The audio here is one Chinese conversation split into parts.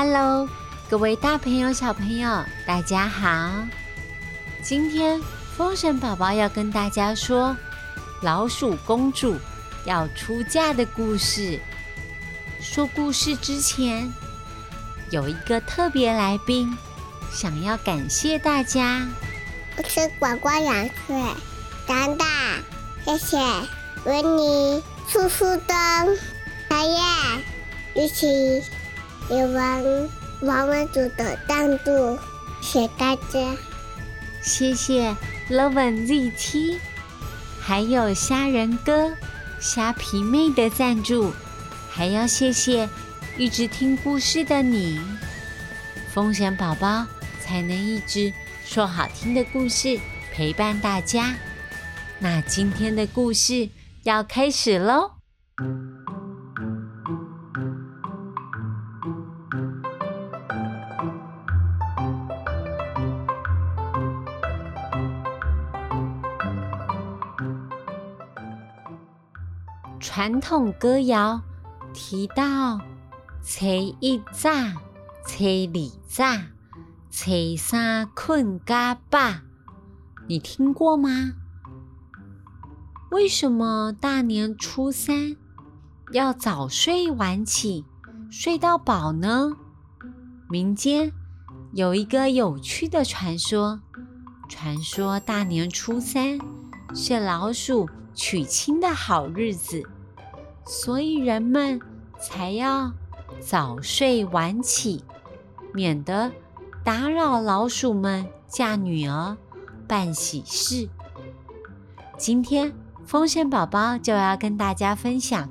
Hello，各位大朋友、小朋友，大家好！今天风神宝宝要跟大家说老鼠公主要出嫁的故事。说故事之前，有一个特别来宾想要感谢大家。我是呱呱两岁，长大，谢谢维尼、叔叔灯、小叶一起。有王王文组的赞助，谢大家，谢谢 LoveNZT，还有虾仁哥、虾皮妹的赞助，还要谢谢一直听故事的你，风险宝宝才能一直说好听的故事陪伴大家。那今天的故事要开始喽。传统歌谣提到：初一早，初二早，初三困嘎巴。你听过吗？为什么大年初三要早睡晚起，睡到饱呢？民间有一个有趣的传说，传说大年初三是老鼠娶亲的好日子。所以人们才要早睡晚起，免得打扰老鼠们嫁女儿、办喜事。今天风神宝宝就要跟大家分享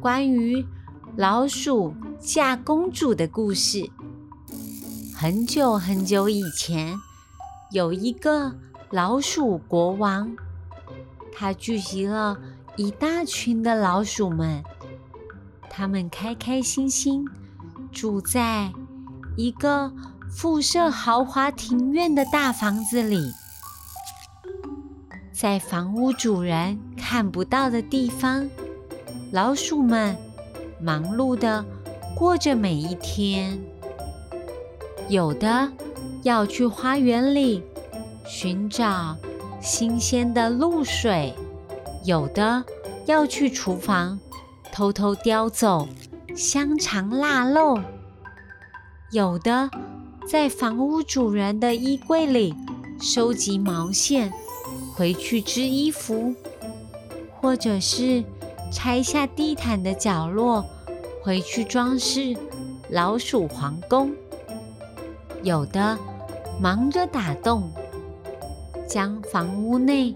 关于老鼠嫁公主的故事。很久很久以前，有一个老鼠国王，他聚集了。一大群的老鼠们，他们开开心心住在一个附设豪华庭院的大房子里，在房屋主人看不到的地方，老鼠们忙碌的过着每一天。有的要去花园里寻找新鲜的露水。有的要去厨房偷偷叼走香肠腊肉，有的在房屋主人的衣柜里收集毛线回去织衣服，或者是拆下地毯的角落回去装饰老鼠皇宫。有的忙着打洞，将房屋内。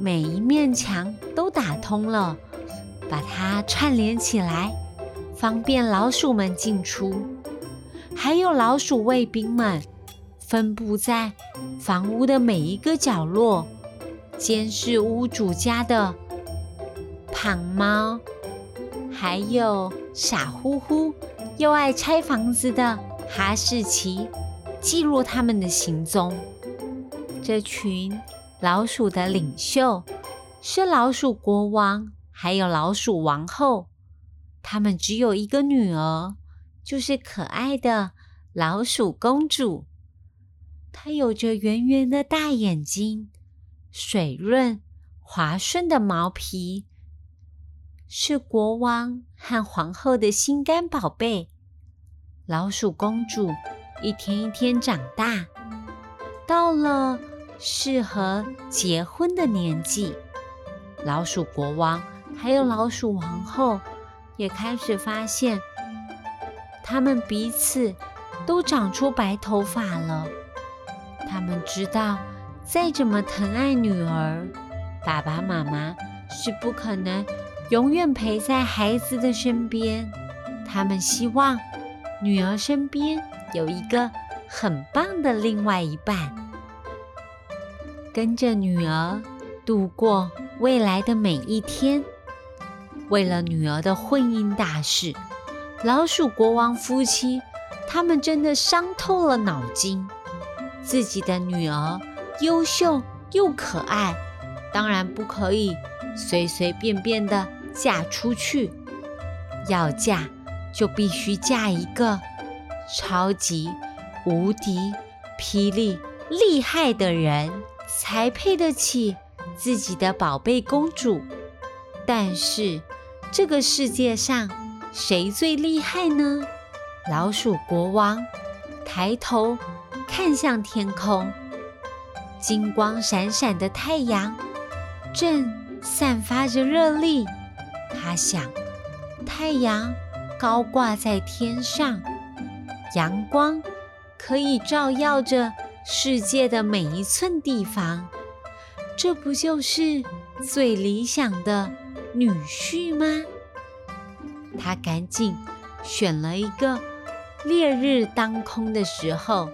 每一面墙都打通了，把它串联起来，方便老鼠们进出。还有老鼠卫兵们分布在房屋的每一个角落，监视屋主家的胖猫，还有傻乎乎又爱拆房子的哈士奇，记录他们的行踪。这群。老鼠的领袖是老鼠国王，还有老鼠王后。他们只有一个女儿，就是可爱的老鼠公主。她有着圆圆的大眼睛，水润滑顺的毛皮，是国王和皇后的心肝宝贝。老鼠公主一天一天长大，到了。适合结婚的年纪，老鼠国王还有老鼠王后也开始发现，他们彼此都长出白头发了。他们知道，再怎么疼爱女儿，爸爸妈妈是不可能永远陪在孩子的身边。他们希望女儿身边有一个很棒的另外一半。跟着女儿度过未来的每一天。为了女儿的婚姻大事，老鼠国王夫妻他们真的伤透了脑筋。自己的女儿优秀又可爱，当然不可以随随便便的嫁出去。要嫁就必须嫁一个超级无敌霹雳厉害的人才配得起自己的宝贝公主。但是这个世界上谁最厉害呢？老鼠国王抬头看向天空，金光闪闪的太阳正散发着热力。他想，太阳高挂在天上，阳光可以照耀着世界的每一寸地方，这不就是最理想的女婿吗？他赶紧选了一个烈日当空的时候，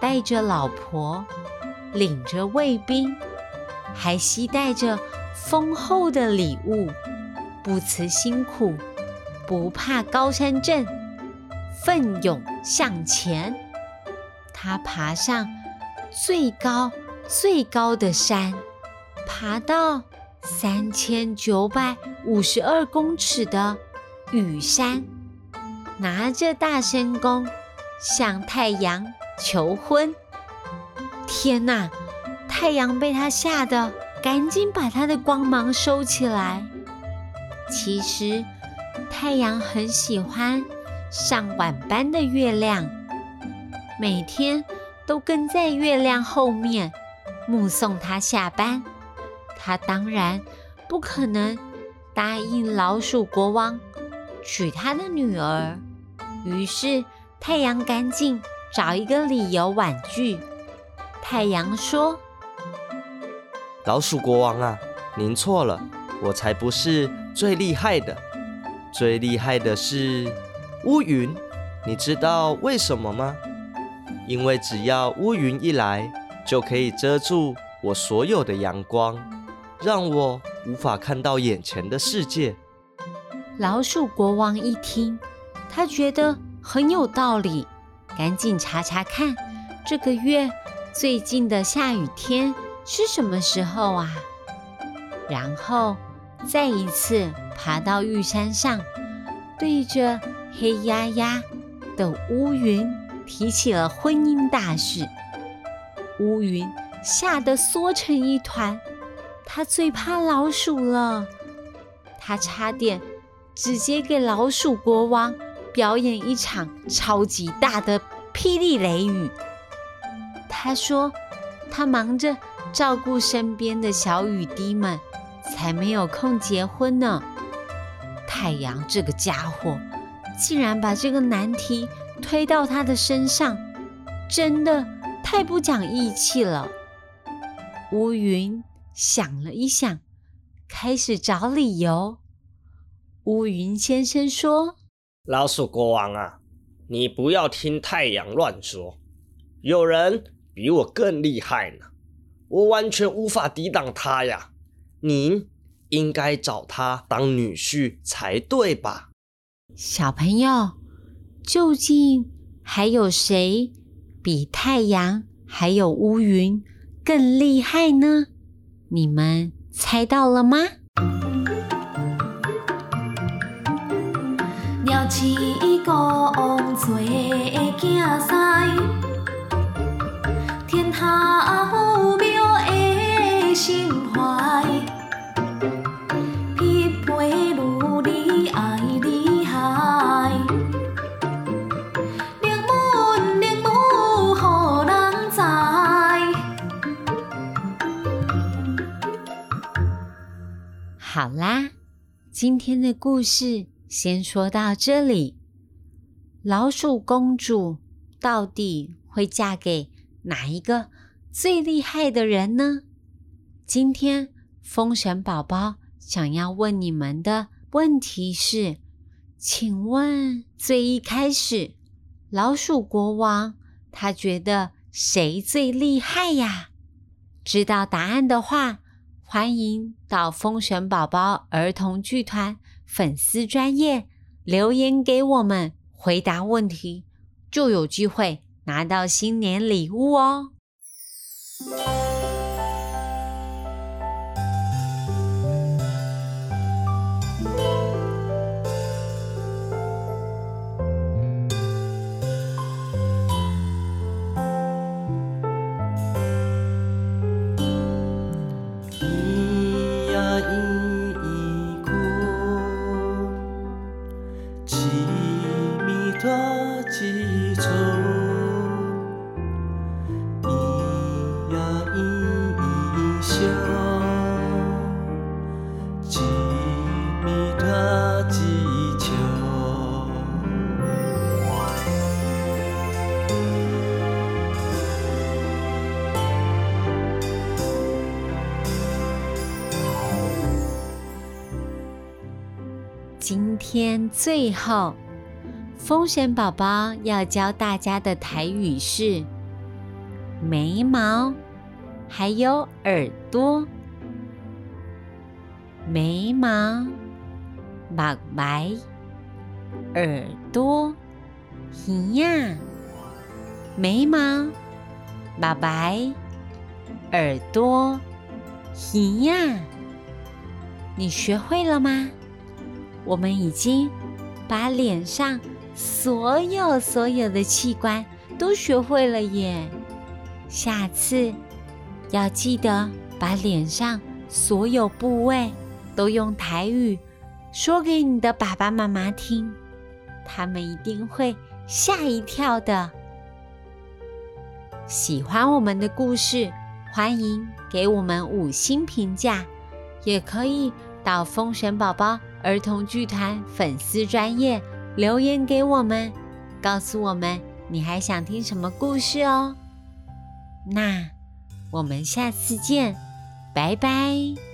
带着老婆，领着卫兵，还携带着丰厚的礼物。不辞辛苦，不怕高山镇，奋勇向前。他爬上最高最高的山，爬到三千九百五十二公尺的羽山，拿着大神弓向太阳求婚。天哪！太阳被他吓得赶紧把他的光芒收起来。其实，太阳很喜欢上晚班的月亮，每天都跟在月亮后面目送他下班。他当然不可能答应老鼠国王娶他的女儿，于是太阳赶紧找一个理由婉拒。太阳说：“老鼠国王啊，您错了，我才不是。”最厉害的，最厉害的是乌云。你知道为什么吗？因为只要乌云一来，就可以遮住我所有的阳光，让我无法看到眼前的世界。老鼠国王一听，他觉得很有道理，赶紧查查看这个月最近的下雨天是什么时候啊？然后。再一次爬到玉山上，对着黑压压的乌云提起了婚姻大事。乌云吓得缩成一团，他最怕老鼠了，他差点直接给老鼠国王表演一场超级大的霹雳雷雨。他说，他忙着照顾身边的小雨滴们。才没有空结婚呢！太阳这个家伙竟然把这个难题推到他的身上，真的太不讲义气了。乌云想了一想，开始找理由。乌云先生说：“老鼠国王啊，你不要听太阳乱说，有人比我更厉害呢，我完全无法抵挡他呀。”您应该找他当女婿才对吧？小朋友，究竟还有谁比太阳还有乌云更厉害呢？你们猜到了吗？天好啦，今天的故事先说到这里。老鼠公主到底会嫁给哪一个最厉害的人呢？今天风神宝宝想要问你们的问题是：请问最一开始，老鼠国王他觉得谁最厉害呀？知道答案的话。欢迎到风神宝宝儿童剧团粉丝专业留言给我们，回答问题就有机会拿到新年礼物哦。最后，风神宝宝要教大家的台语是眉毛，还有耳朵。眉毛，白白，耳朵，圆呀。眉毛，白白，耳朵，圆呀。你学会了吗？我们已经把脸上所有所有的器官都学会了耶！下次要记得把脸上所有部位。都用台语说给你的爸爸妈妈听，他们一定会吓一跳的。喜欢我们的故事，欢迎给我们五星评价，也可以到风神宝宝儿童剧团粉丝专业留言给我们，告诉我们你还想听什么故事哦。那我们下次见，拜拜。